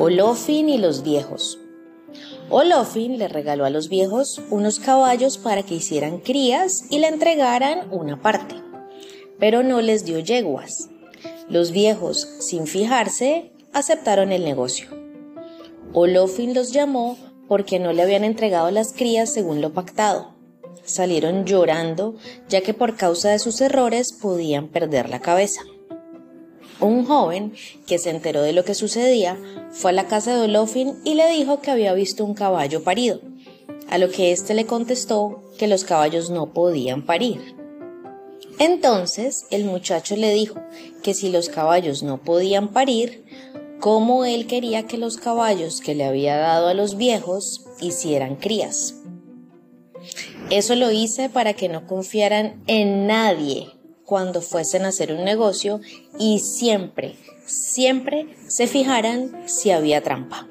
Olofin y los viejos. Olofin le regaló a los viejos unos caballos para que hicieran crías y le entregaran una parte, pero no les dio yeguas. Los viejos, sin fijarse, aceptaron el negocio. Olofin los llamó porque no le habían entregado las crías según lo pactado. Salieron llorando, ya que por causa de sus errores podían perder la cabeza. Un joven que se enteró de lo que sucedía fue a la casa de Olofin y le dijo que había visto un caballo parido, a lo que éste le contestó que los caballos no podían parir. Entonces el muchacho le dijo que si los caballos no podían parir, cómo él quería que los caballos que le había dado a los viejos hicieran crías. Eso lo hice para que no confiaran en nadie cuando fuesen a hacer un negocio y siempre, siempre se fijaran si había trampa.